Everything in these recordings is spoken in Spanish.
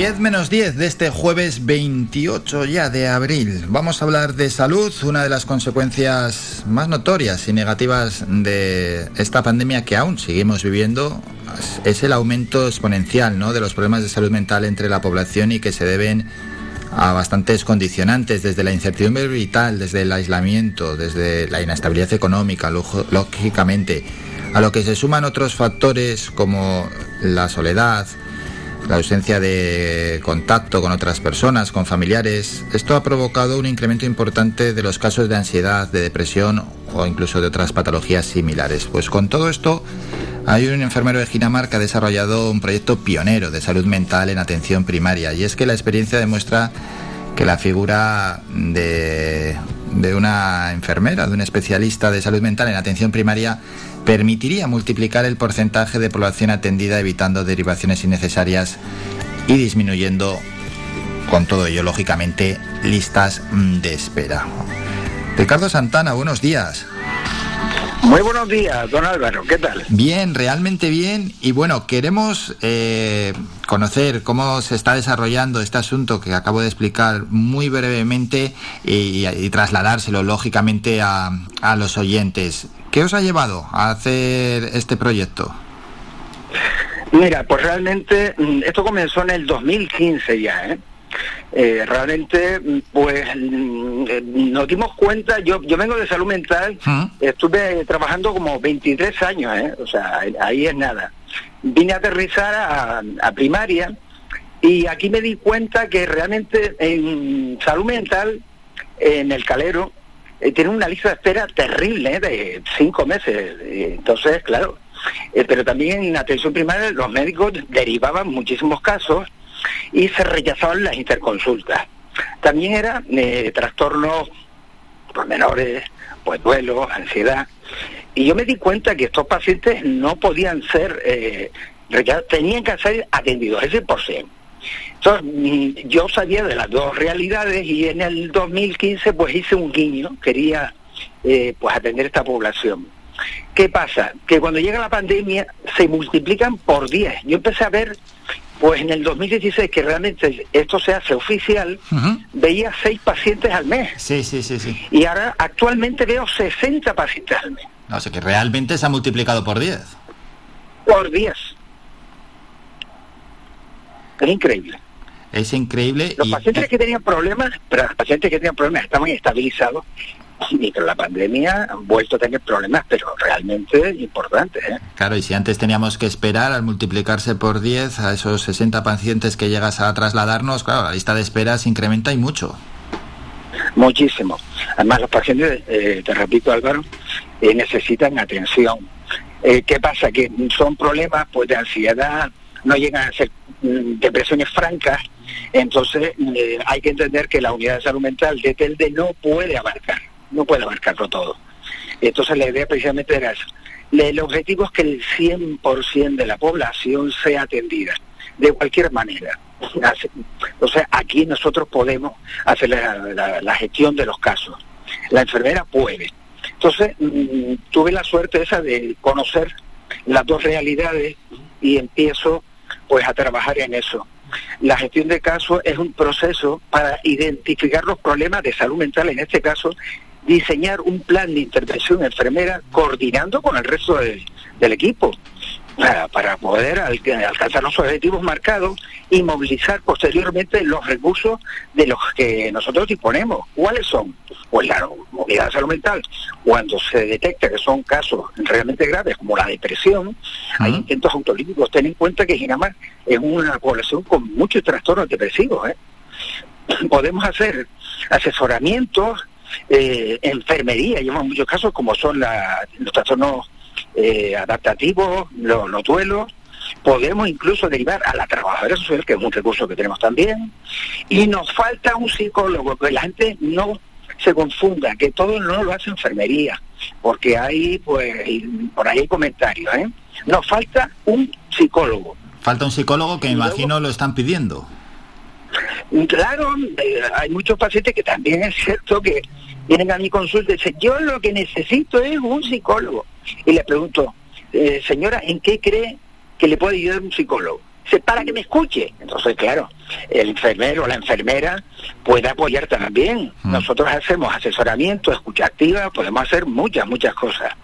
10 menos 10 de este jueves 28 ya de abril. Vamos a hablar de salud, una de las consecuencias más notorias y negativas de esta pandemia que aún seguimos viviendo es el aumento exponencial ¿no? de los problemas de salud mental entre la población y que se deben a bastantes condicionantes, desde la incertidumbre vital, desde el aislamiento, desde la inestabilidad económica, lógicamente, a lo que se suman otros factores como la soledad, la ausencia de contacto con otras personas, con familiares. Esto ha provocado un incremento importante de los casos de ansiedad, de depresión o incluso de otras patologías similares. Pues con todo esto hay un enfermero de Ginamar que ha desarrollado un proyecto pionero de salud mental en atención primaria y es que la experiencia demuestra que la figura de, una enfermera, de un especialista de salud mental en atención primaria permitiría multiplicar el porcentaje de población atendida evitando derivaciones innecesarias y disminuyendo con todo ello, lógicamente, listas de espera. Ricardo Santana, buenos días. Muy buenos días, don Álvaro, ¿qué tal? Bien, realmente bien. Y bueno, queremos eh, conocer cómo se está desarrollando este asunto que acabo de explicar muy brevemente y, trasladárselo lógicamente a, a los oyentes. ¿Qué os ha llevado a hacer este proyecto? Mira, pues realmente mm, esto comenzó en el 2015 ya, ¿eh? Eh, realmente, pues mm, nos dimos cuenta, yo, yo vengo de salud mental, ¿Mm? estuve trabajando como 23 años, ¿eh? o sea, ahí es nada. Vine a aterrizar a, primaria y aquí me di cuenta que realmente en salud mental, en el calero, eh, tiene una lista de espera terrible ¿eh? de cinco meses. Entonces, claro, pero también en atención primaria los médicos derivaban muchísimos casos y se rechazaban las interconsultas. También era eh, trastornos menores, pues duelo, ansiedad. Y yo me di cuenta que estos pacientes no podían ser eh, tenían que ser atendidos, ese por sí. Entonces, yo sabía de las dos realidades y en el 2015 pues hice un guiño, quería eh, pues atender esta población. ¿Qué pasa? Que cuando llega la pandemia se multiplican por 10. Yo empecé a ver pues en el 2016, que realmente esto se hace oficial, veía seis pacientes al mes. Sí, sí, sí, sí. Y ahora actualmente veo 60 pacientes al mes. No, o sea que realmente se ha multiplicado por 10. Por 10. Es increíble. Es increíble. Los pacientes que tenían problemas, pero los pacientes que tenían problemas estaban estabilizados y que la pandemia han vuelto a tener problemas, pero realmente importantes. ¿eh? Claro, y si antes teníamos que esperar al multiplicarse por 10 a esos 60 pacientes que llegas a trasladarnos, claro, la lista de espera se incrementa y mucho. Muchísimo. Además, los pacientes, eh, te repito Álvaro, eh, necesitan atención. ¿Qué pasa? Que son problemas pues de ansiedad, no llegan a ser mm, depresiones francas, entonces hay que entender que la unidad de salud mental de TELDE no puede abarcar no puede abarcarlo todo. Entonces la idea precisamente era eso. El objetivo es que el 100% de la población sea atendida, de cualquier manera. O sea, aquí nosotros podemos hacer la, gestión de los casos. La enfermera puede. Entonces, mm, tuve la suerte esa de conocer las dos realidades y empiezo pues a trabajar en eso. La gestión de casos es un proceso para identificar los problemas de salud mental, en este caso, diseñar un plan de intervención enfermera coordinando con el resto del equipo para, poder alcanzar los objetivos marcados y movilizar posteriormente los recursos de los que nosotros disponemos. ¿Cuáles son? Pues la movilidad de salud mental. Cuando se detecta que son casos realmente graves como la depresión, hay intentos autolíticos. Ten en cuenta que Ginamar es una población con muchos trastornos depresivos. ¿eh? Podemos hacer asesoramientos eh, enfermería, llevamos muchos casos como son los trastornos eh, adaptativos, los, duelos, podemos incluso derivar a la trabajadora social, que es un recurso que tenemos también, y nos falta un psicólogo, que la gente no se confunda, que todo no lo hace enfermería, porque hay, pues, por ahí hay comentarios, ¿eh? Nos falta un psicólogo. Falta un psicólogo que imagino lo están pidiendo. Claro, hay muchos pacientes que también es cierto que vienen a mi consulta y dicen, yo lo que necesito es un psicólogo. Y le pregunto, eh, señora, ¿en qué cree que le puede ayudar un psicólogo? Dice, para que me escuche. Entonces, claro, el enfermero o la enfermera puede apoyar también. Mm. Nosotros hacemos asesoramiento, escucha activa, podemos hacer muchas, muchas cosas.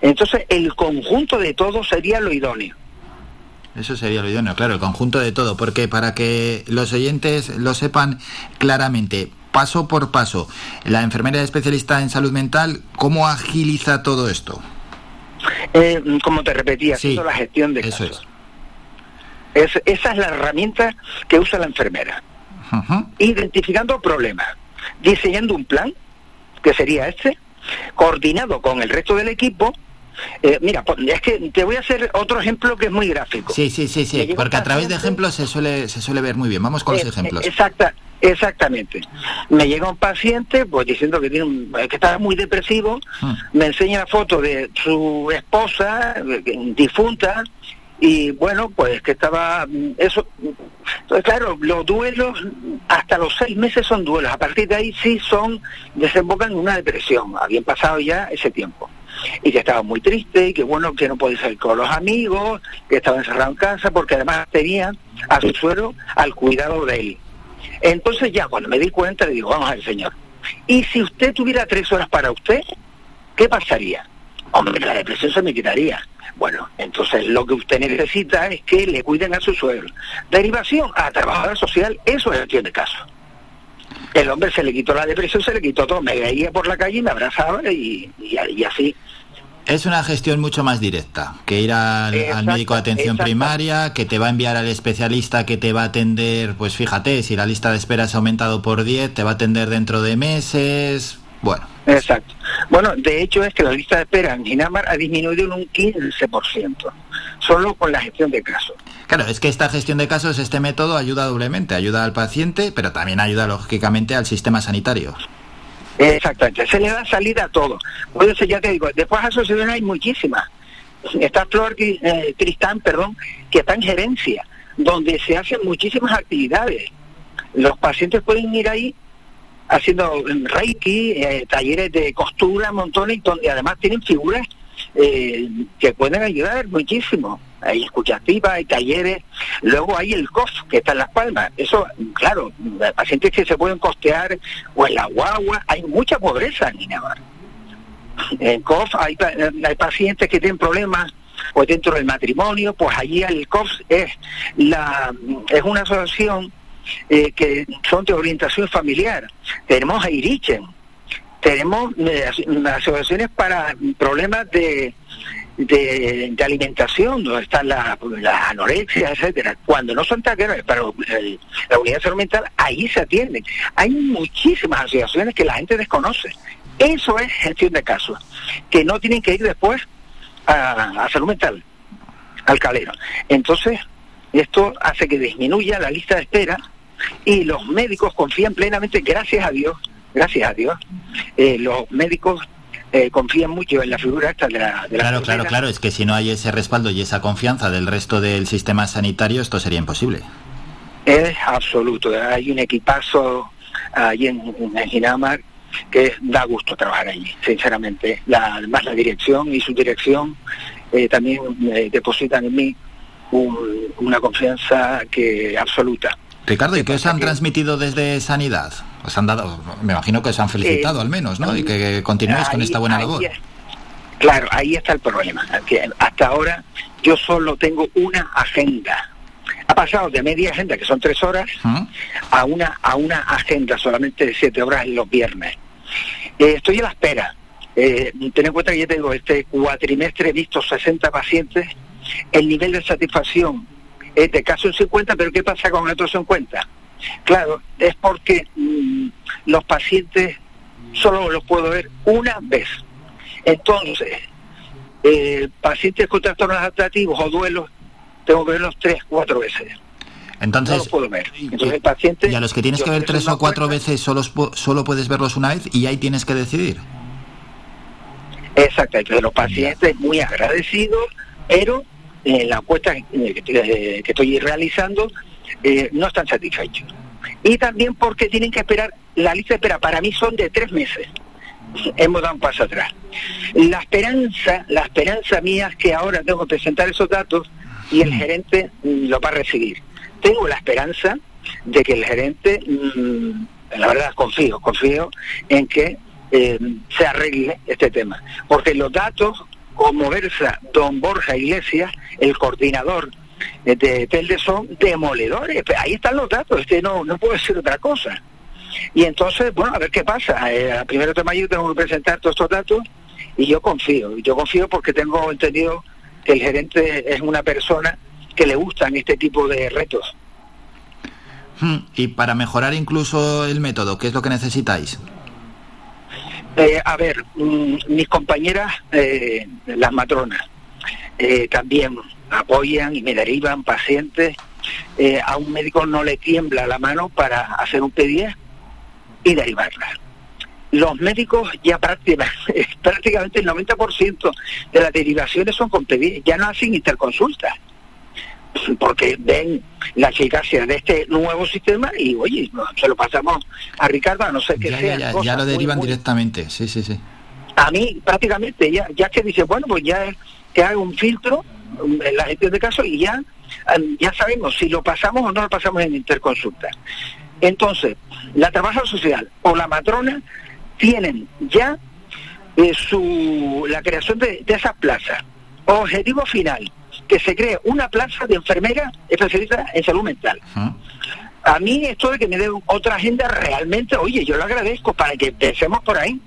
Entonces, el conjunto de todo sería lo idóneo. Eso sería lo idóneo, claro, el conjunto de todo, porque para que los oyentes lo sepan claramente, paso por paso, la enfermera especialista en salud mental, ¿cómo agiliza todo esto? Eh, como te repetía, la gestión de casos. esa es la herramienta que usa la enfermera. Identificando problemas, diseñando un plan, que sería este, coordinado con el resto del equipo eh, mira, es que te voy a hacer otro ejemplo que es muy gráfico. Sí, sí, sí, sí, porque a través de ejemplos se suele, se suele ver muy bien. Vamos con los ejemplos. Exacta, exactamente. Me llega un paciente, pues diciendo que, tiene que está muy depresivo, hmm. me enseña la foto de su esposa, difunta, y bueno, pues que estaba eso. Entonces, claro, los duelos hasta los seis meses son duelos. A partir de ahí sí son desembocan en una depresión. Habían pasado ya ese tiempo y que estaba muy triste y que bueno que no podía salir con los amigos, que estaba encerrado en casa porque además tenía a su suero al cuidado de él. Entonces ya cuando me di cuenta le digo, vamos al señor, ¿y si usted tuviera tres horas para usted, qué pasaría? Hombre, la depresión se me quitaría. Bueno, entonces lo que usted necesita es que le cuiden a su suegro. Derivación a trabajadora social, eso es el tiene caso. El hombre se le quitó la depresión, se le quitó todo. Me veía por la calle y me abrazaba y así es una gestión mucho más directa que ir al, médico de atención primaria, que te va a enviar al especialista que te va a atender, pues fíjate, si la lista de espera se ha aumentado por 10, te va a atender dentro de meses. Bueno. Exacto. Bueno, de hecho es que la lista de espera en Ginamar ha disminuido en un 15%, solo con la gestión de casos. Claro, es que esta gestión de casos, este método ayuda doblemente, ayuda al paciente, pero también ayuda lógicamente al sistema sanitario. Exactamente, se le da salida a todo. Por eso ya te digo, después asociaciones hay muchísimas. Está Flor eh, Cristán, perdón, que está en gerencia, donde se hacen muchísimas actividades. Los pacientes pueden ir ahí haciendo reiki, eh, talleres de costura, montones, donde además tienen figuras eh, que pueden ayudar muchísimo. Hay escuchativas, hay talleres, luego hay el COF que está en Las Palmas. Eso, claro, pacientes que se pueden costear o en la guagua, hay mucha pobreza en Ginamar. En COF hay, hay pacientes que tienen problemas pues dentro del matrimonio, pues allí el COF es la es una asociación eh, que son de orientación familiar. Tenemos a Irichen, tenemos eh, asociaciones para problemas de, de, alimentación, donde están las la anorexia, etcétera. Cuando no son taqueros para la unidad de salud mental, ahí se atienden. Hay muchísimas asociaciones que la gente desconoce. Eso es gestión de casos, que no tienen que ir después a, a salud mental, al calero. Entonces, esto hace que disminuya la lista de espera y los médicos confían plenamente, gracias a Dios, gracias a Dios, eh, los médicos eh, confían mucho en la figura esta de la... claro, claro, claro, es que si no hay ese respaldo y esa confianza del resto del sistema sanitario, esto sería imposible. Es absoluto, hay un equipazo allí en, en Ginamar que da gusto trabajar allí, sinceramente. La, además la dirección y su dirección eh, también depositan en mí una confianza que absoluta. Ricardo, ¿y qué os han transmitido desde Sanidad? Os han dado, me imagino que os han felicitado al menos, ¿no? Y que continuéis con esta buena labor. claro, ahí está el problema. Que hasta ahora yo solo tengo una agenda. Ha pasado de media agenda, que son tres horas, ¿Mm? a una a una agenda solamente de siete horas los viernes. Eh, estoy a la espera. Eh, ten en cuenta que ya tengo este cuatrimestre he visto 60 pacientes. El nivel de satisfacción de caso en 50, pero ¿qué pasa con otros 50? Claro, es porque mm, los pacientes solo los puedo ver una vez. Entonces, eh, pacientes con trastornos adaptativos o duelos, tengo que verlos tres, cuatro veces. Entonces, no puedo ver. Entonces, el paciente, y a los que tienes que ver tres o cuatro veces, solo, solo puedes verlos una vez y ahí tienes que decidir. Exacto, entonces los pacientes muy agradecidos, pero en la encuesta que, estoy realizando eh, no están satisfechos. Y también porque tienen que esperar, la lista de espera para mí son de tres meses. hemos dado un paso atrás. La esperanza, la esperanza mía es que ahora tengo que presentar esos datos y el mm. gerente mm, lo va a recibir. Tengo la esperanza de que el gerente, mm, la verdad confío, confío en que eh, se arregle este tema. Porque los datos, como versa don Borja Iglesias, el coordinador de Telde, son demoledores. Ahí están los datos, este no, no puedo decir otra cosa. Y entonces, bueno, a ver qué pasa. Eh, a primero de mayo tengo que presentar todos estos datos y yo confío. Yo confío porque tengo entendido que el gerente es una persona que le gustan este tipo de retos. Hmm, y para mejorar incluso el método, ¿qué es lo que necesitáis? Eh, a ver, mm, mis compañeras, eh, las matronas, eh, también apoyan y me derivan pacientes. a un médico no le tiembla la mano para hacer un PDA y derivarla. Los médicos ya prácticamente, prácticamente el 90% de las derivaciones son con PDA, ya no hacen interconsultas porque ven la eficacia de este nuevo sistema y oye, se lo pasamos a Ricardo, a no ser que sea. Ya, ya, lo derivan directamente, sí, sí, sí. A mí prácticamente, ya, ya que dice, bueno, pues ya que haga un filtro en la gestión de casos y ya, ya sabemos si lo pasamos o no lo pasamos en interconsulta. Entonces, la trabajadora social o la matrona tienen ya eh, su, la creación de, de esas plazas. Objetivo final, que se cree una plaza de enfermera especialista en salud mental. A mí esto de que me den otra agenda realmente, oye, yo lo agradezco para que empecemos por ahí,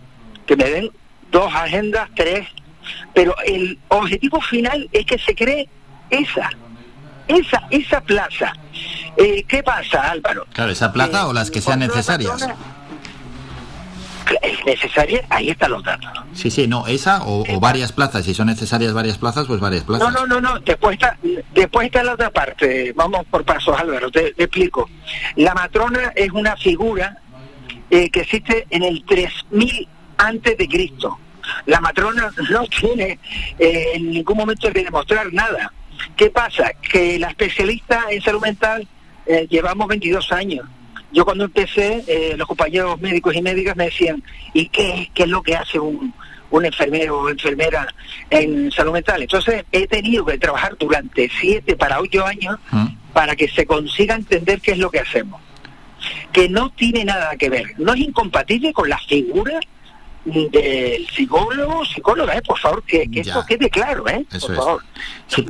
que me den dos agendas, tres, pero el objetivo final es que se cree esa, esa, esa plaza. Eh, ¿Qué pasa, Álvaro? Claro, esa plaza o las que sean necesarias es necesaria, ahí están los datos. Sí, sí, no, esa o, varias plazas, si son necesarias varias plazas, pues varias plazas. No, no, no, no, después está, después está la otra parte, vamos por pasos, Álvaro, te, explico. La matrona es una figura eh, que existe en el 3000 antes de Cristo. La matrona no tiene eh, en ningún momento que demostrar nada. ¿Qué pasa? Que la especialista en salud mental eh, llevamos 22 años yo cuando empecé, eh, los compañeros médicos y médicas me decían, ¿y qué, qué es lo que hace un, un enfermero o enfermera en salud mental? Entonces he tenido que trabajar durante siete para ocho años mm. para que se consiga entender qué es lo que hacemos. Que no tiene nada que ver, no es incompatible con la figura del psicólogo, psicóloga, ¿eh? por favor, que, que esto quede claro, ¿eh? por favor.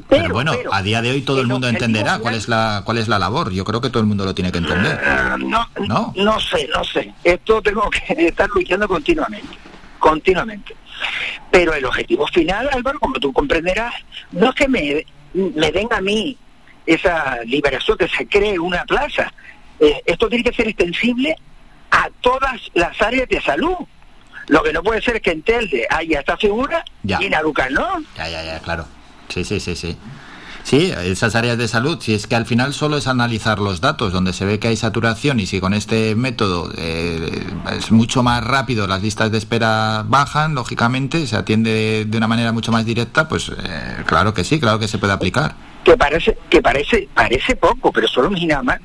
pero, bueno, a día de hoy todo el mundo entenderá cuál es la cuál es la labor. Yo creo que todo el mundo lo tiene que entender. Ah, no, no, no sé, no sé. Esto tengo que estar luchando continuamente, continuamente. Pero el objetivo final, Álvaro, como tú comprenderás, no es que me, me den a mí esa liberación que se cree una plaza. Eh, esto tiene que ser extensible a todas las áreas de salud lo que no puede ser es que en Telde haya esta figura y en no. Ya, ya, ya, claro. Sí, sí, sí, sí. Sí, esas áreas de salud, si es que al final solo es analizar los datos, donde se ve que hay saturación y si con este método eh, es mucho más rápido, las listas de espera bajan, lógicamente, se atiende de una manera mucho más directa, pues eh, claro que sí, claro que se puede aplicar. Que parece, que parece, parece poco, pero solo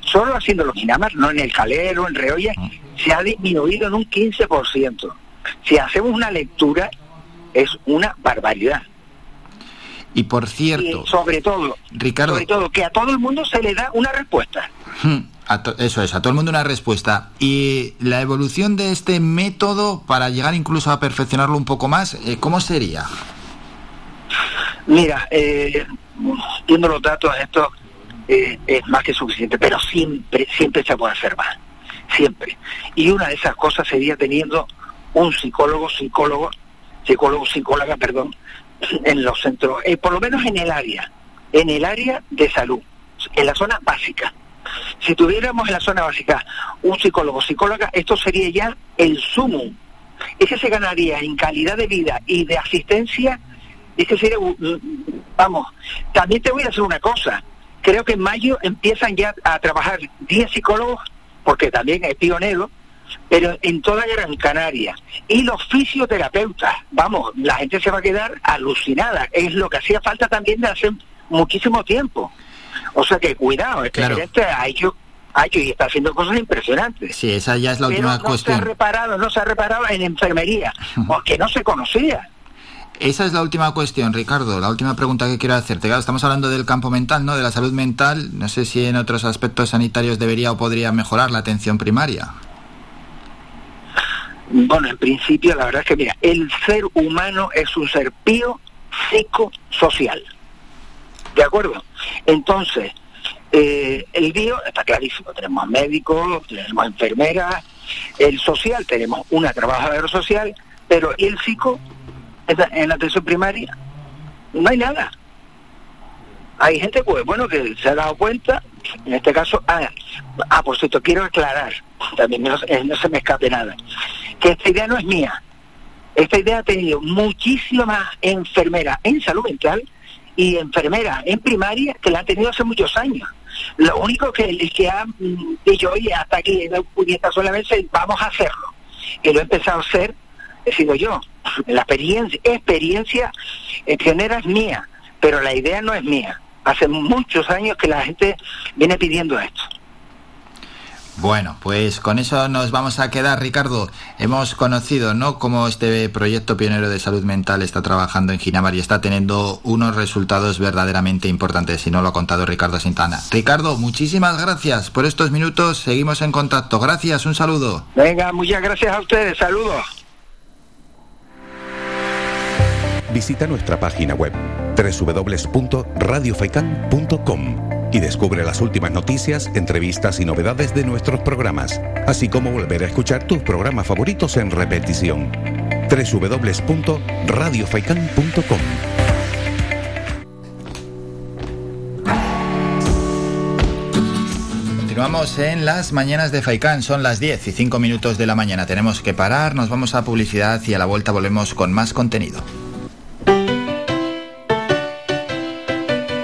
solo haciendo los Ginamar, no en el Calero, en Reolla, mm. se ha disminuido en un 15%. Si hacemos una lectura, es una barbaridad. Y por cierto, sobre todo, Ricardo, sobre todo que a todo el mundo se le da una respuesta. Hmm, eso es, a todo el mundo una respuesta. Y la evolución de este método para llegar incluso a perfeccionarlo un poco más, eh, ¿cómo sería? Mira, eh, viendo los datos, esto eh, es más que suficiente, pero siempre, siempre se puede hacer más, siempre. Y una de esas cosas sería teniendo un psicólogo, psicólogo, psicólogo, psicóloga, perdón, en los centros, eh, por lo menos en el área, en el área de salud, en la zona básica. Si tuviéramos en la zona básica un psicólogo, psicóloga, esto sería ya el sumo. Ese se ganaría en calidad de vida y de asistencia. Ese sería, vamos, también te voy a decir una cosa. Creo que en mayo empiezan ya a trabajar 10 psicólogos, porque también es pionero, pero en toda Gran Canaria. Y los fisioterapeutas, vamos, la gente se va a quedar alucinada. Es lo que hacía falta también de hace muchísimo tiempo. O sea que cuidado, este hay que y está haciendo cosas impresionantes. Sí, esa ya es la última no cuestión. Se ha reparado, no se ha reparado en enfermería, porque no se conocía. Esa es la última cuestión, Ricardo, la última pregunta que quiero hacerte. Claro, estamos hablando del campo mental, ¿no? De la salud mental. No sé si en otros aspectos sanitarios debería o podría mejorar la atención primaria. Bueno, en principio, la verdad es que, mira, el ser humano es un ser pío psicosocial. ¿De acuerdo? Entonces, eh, el bio está clarísimo, tenemos médicos, tenemos enfermeras, el social tenemos una trabajadora social, pero ¿y el psico en la atención primaria? No hay nada. Hay gente, pues bueno, que se ha dado cuenta, en este caso, ah, ah por cierto, quiero aclarar, también no, eh, no se me escape nada, que esta idea no es mía. Esta idea ha tenido muchísimas enfermeras en salud mental y enfermeras en primaria que la han tenido hace muchos años. Lo único que, que ha mm, dicho, oye, hasta aquí, esta solamente vamos a hacerlo. Y lo he empezado a hacer, he sido yo. La experiencia, experiencia pionera es mía, pero la idea no es mía. Hace muchos años que la gente viene pidiendo esto. Bueno, pues con eso nos vamos a quedar, Ricardo. Hemos conocido, ¿no?, cómo este proyecto pionero de salud mental está trabajando en Ginamar y está teniendo unos resultados verdaderamente importantes, si no lo ha contado Ricardo Sintana. Ricardo, muchísimas gracias por estos minutos. Seguimos en contacto. Gracias, un saludo. Venga, muchas gracias a ustedes. Saludos. Visita nuestra página web www.radiofaikan.com y descubre las últimas noticias, entrevistas y novedades de nuestros programas, así como volver a escuchar tus programas favoritos en repetición. www.radiofaikan.com Continuamos en las mañanas de Faikán, son las 10 y 5 minutos de la mañana. Tenemos que parar, nos vamos a publicidad y a la vuelta volvemos con más contenido.